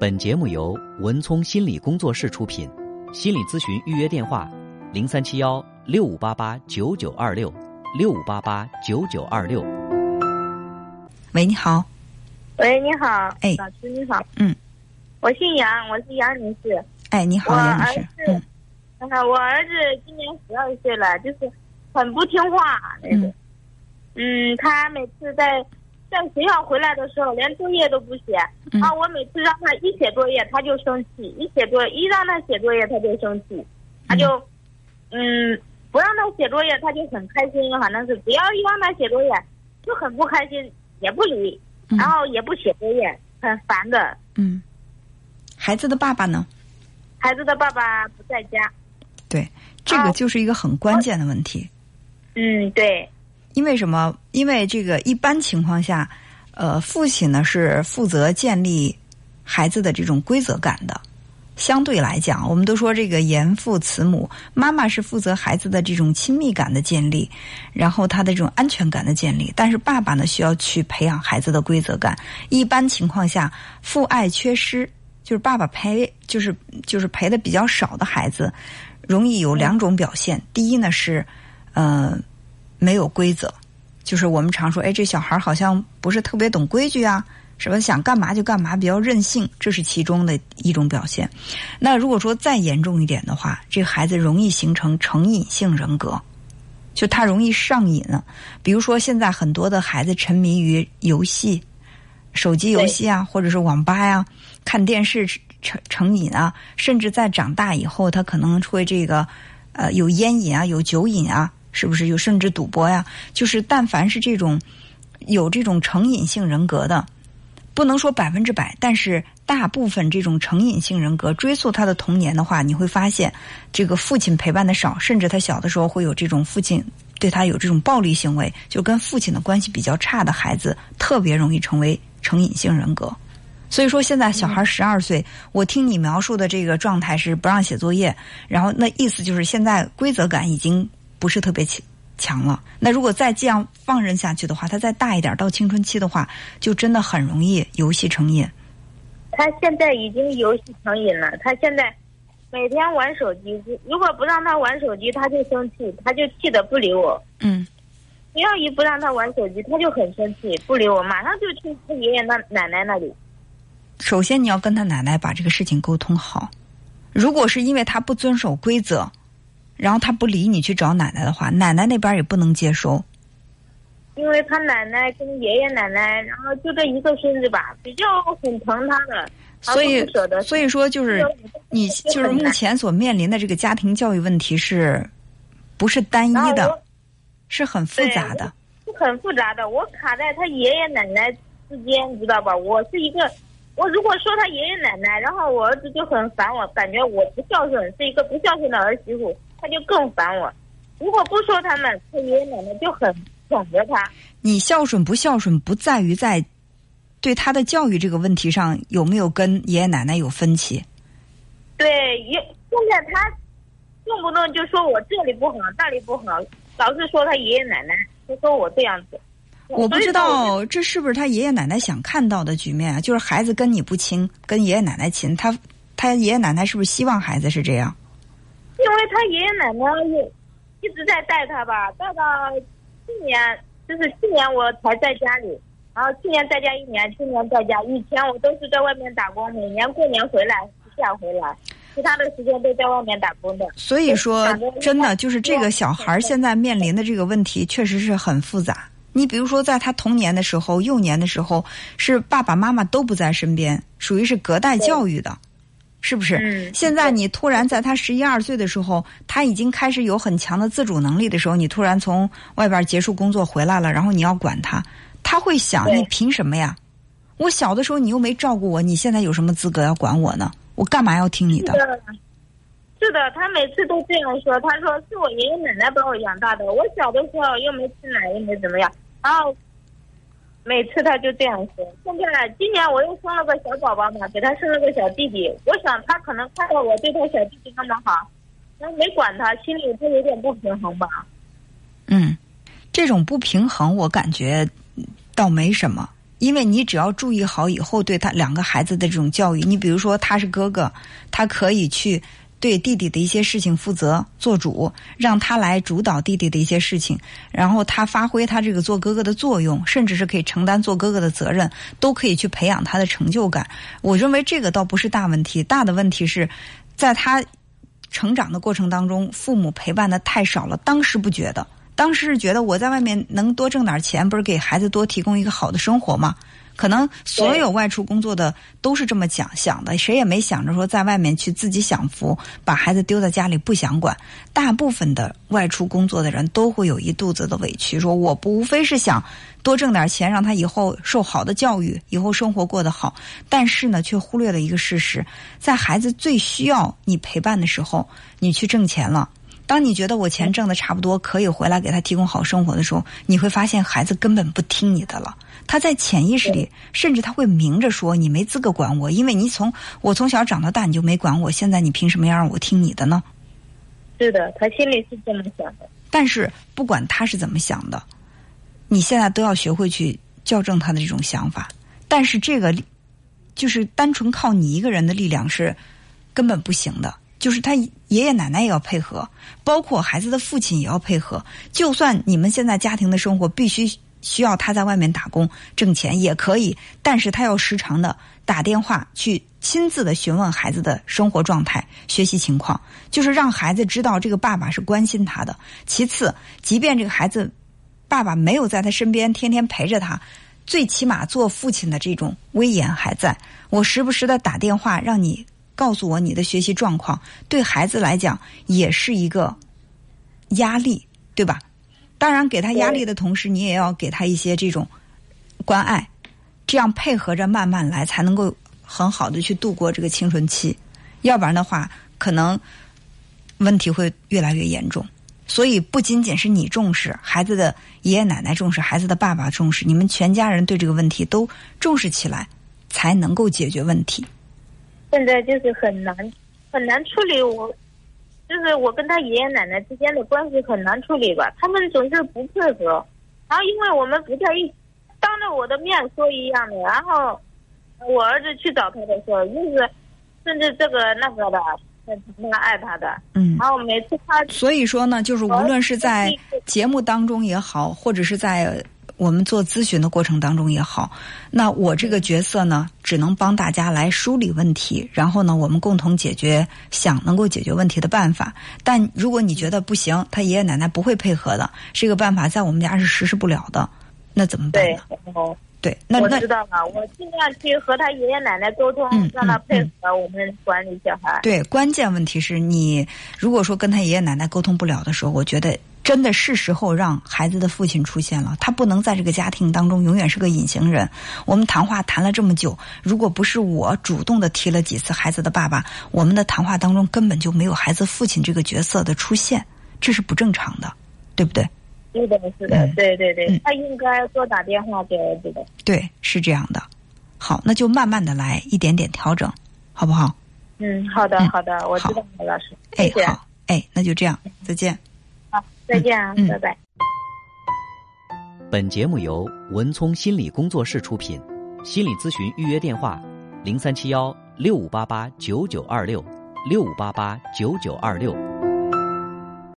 本节目由文聪心理工作室出品，心理咨询预约电话：零三七幺六五八八九九二六六五八八九九二六。喂，你好。喂，你好，哎老师你好，嗯，我姓杨，我是杨女士。哎，你好，我杨女士。儿子嗯呃我儿子今年十二岁了，就是很不听话那种。嗯，他每次在在学校回来的时候，连作业都不写。嗯啊，我每次让他一写作业，他就生气；一写作业，一让他写作业，他就生气。他就，嗯，不让他写作业，他就很开心，反正是只要一让他写作业，就很不开心，也不理，嗯然后也不写作业，很烦的。嗯，孩子的爸爸呢？孩子的爸爸不在家。对，这个啊就是一个很关键的问题。嗯，对，因为什么？因为这个一般情况下，呃，父亲呢是负责建立孩子的这种规则感的。相对来讲，我们都说这个严父慈母，妈妈是负责孩子的这种亲密感的建立，然后他的这种安全感的建立。但是爸爸呢，需要去培养孩子的规则感。一般情况下，父爱缺失，就是爸爸陪，就是就是陪的比较少的孩子，容易有两种表现。第一呢是，呃，没有规则，就是我们常说，哎，这小孩好像不是特别懂规矩啊，什么想干嘛就干嘛，比较任性，这是其中的一种表现。那如果说再严重一点的话，这孩子容易形成成瘾性人格，就他容易上瘾了。比如说，现在很多的孩子沉迷于游戏、手机游戏啊，或者是网吧呀、看电视成成瘾啊，甚至在长大以后，他可能会这个呃有烟瘾啊，有酒瘾啊，是不是？有甚至赌博呀？就是但凡是这种有这种成瘾性人格的，不能说百分之百，但是大部分这种成瘾性人格，追溯他的童年的话，你会发现这个父亲陪伴的少，甚至他小的时候会有这种父亲对他有这种暴力行为，就跟父亲的关系比较差的孩子，特别容易成为成瘾性人格。所以说，现在小孩十二岁，我听你描述的这个状态是不让写作业，然后那意思就是现在规则感已经不是特别强强了。那如果再这样放任下去的话，他再大一点到青春期的话，就真的很容易游戏成瘾。他现在已经游戏成瘾了。他现在每天玩手机，如果不让他玩手机，他就生气，他就气得不理我。嗯只要一不让他玩手机，他就很生气，不理我，马上就去他爷爷那奶奶那里。首先你要跟他奶奶把这个事情沟通好。如果是因为他不遵守规则，然后他不理你去找奶奶的话，奶奶那边也不能接收。因为他奶奶跟爷爷奶奶，然后就这一个孙子吧，比较很疼他的，所以所以说就是你就是目前所面临的这个家庭教育问题是，不是单一的是很复杂的。是很复杂的，我卡在他爷爷奶奶之间，你知道吧？我是一个，我如果说他爷爷奶奶，然后我儿子就很烦我，感觉我不孝顺，是一个不孝顺的儿媳妇，他就更烦我。如果不说他们，他爷爷奶奶就很宠着他。你孝顺不孝顺，不在于在对他的教育这个问题上有没有跟爷爷奶奶有分歧。对，也现在他动不动就说我这里不好，那里不好，老是说他爷爷奶奶，就说我这样子。我不知道这是不是他爷爷奶奶想看到的局面啊？就是孩子跟你不亲，跟爷爷奶奶亲，他他爷爷奶奶是不是希望孩子是这样？因为他爷爷奶奶也一直在带他吧，带到去年，就是去年我才在家里，然后去年在家一年，今年在家，以前我都是在外面打工，每年过年回来暑假回来，其他的时间都在外面打工的。所以说，真的就是这个小孩儿现在面临的这个问题，确实是很复杂。你比如说，在他童年的时候、幼年的时候，是爸爸妈妈都不在身边，属于是隔代教育的，是不是？嗯现在你突然在他十一二岁的时候，他已经开始有很强的自主能力的时候，你突然从外边结束工作回来了，然后你要管他，他会想：对你凭什么呀？我小的时候你又没照顾我，你现在有什么资格要管我呢？我干嘛要听你的？是的，是的，他每次都这样说。他说是我爷爷奶奶把我养大的，我小的时候又没吃奶，又没怎么样。然后每次他就这样说。现在今年我又生了个小宝宝嘛，给他生了个小弟弟。我想他可能看到我对他小弟弟那么好，那没管他，心里他有点不平衡吧。嗯，这种不平衡，我感觉倒没什么。因为你只要注意好以后对他两个孩子的这种教育，你比如说他是哥哥，他可以去对弟弟的一些事情负责做主，让他来主导弟弟的一些事情，然后他发挥他这个做哥哥的作用，甚至是可以承担做哥哥的责任，都可以去培养他的成就感。我认为这个倒不是大问题，大的问题是在他成长的过程当中，父母陪伴的太少了，当时不觉得。当时是觉得我在外面能多挣点钱，不是给孩子多提供一个好的生活吗？可能所有外出工作的都是这么讲想的，谁也没想着说在外面去自己享福，把孩子丢在家里不想管。大部分的外出工作的人都会有一肚子的委屈，说我不无非是想多挣点钱，让他以后受好的教育，以后生活过得好。但是呢，却忽略了一个事实，在孩子最需要你陪伴的时候，你去挣钱了。当你觉得我钱挣的差不多，可以回来给他提供好生活的时候，你会发现孩子根本不听你的了。他在潜意识里，甚至他会明着说：“你没资格管我，因为你从我从小长到大，你就没管我。现在你凭什么要让我听你的呢？”是的，他心里是这么想的。但是不管他是怎么想的，你现在都要学会去校正他的这种想法。但是这个就是单纯靠你一个人的力量是根本不行的。就是他爷爷奶奶也要配合，包括孩子的父亲也要配合。就算你们现在家庭的生活必须需要他在外面打工挣钱也可以，但是他要时常的打电话去亲自的询问孩子的生活状态、学习情况，就是让孩子知道这个爸爸是关心他的。其次，即便这个孩子爸爸没有在他身边天天陪着他，最起码做父亲的这种威严还在。我时不时的打电话让你。告诉我你的学习状况，对孩子来讲也是一个压力，对吧？当然，给他压力的同时，你也要给他一些这种关爱，这样配合着慢慢来，才能够很好的去度过这个青春期。要不然的话，可能问题会越来越严重。所以，不仅仅是你重视孩子的爷爷奶奶重视，孩子的爸爸重视，你们全家人对这个问题都重视起来，才能够解决问题。现在就是很难很难处理，我就是我跟他爷爷奶奶之间的关系很难处理吧，他们总是不配合，然后因为我们不在一当着我的面说一样的，然后我儿子去找他的时候，就是甚至这个那个的很他爱他的，嗯，然后每次他所以说呢，就是无论是在节目当中也好，或者是在。我们做咨询的过程当中也好，那我这个角色呢，只能帮大家来梳理问题，然后呢，我们共同解决想能够解决问题的办法。但如果你觉得不行，他爷爷奶奶不会配合的，这个办法在我们家是实施不了的，那怎么办呢？对，那我知道了，我尽量去和他爷爷奶奶沟通，让他配合我们管理小孩。对，关键问题是你如果说跟他爷爷奶奶沟通不了的时候，我觉得。真的是时候让孩子的父亲出现了，他不能在这个家庭当中永远是个隐形人。我们谈话谈了这么久，如果不是我主动的提了几次孩子的爸爸，我们的谈话当中根本就没有孩子父亲这个角色的出现，这是不正常的，对不对？是的，是的，对对对，他应该多打电话给儿子的。对，是这样的。好，那就慢慢的来，一点点调整，好不好？嗯，好的，好的，我知道了，老师。哎，好，哎，那就这样，再见。再见啊，拜拜。本节目由文聪心理工作室出品，心理咨询预约电话：零三七幺六五八八九九二六六五八八九九二六。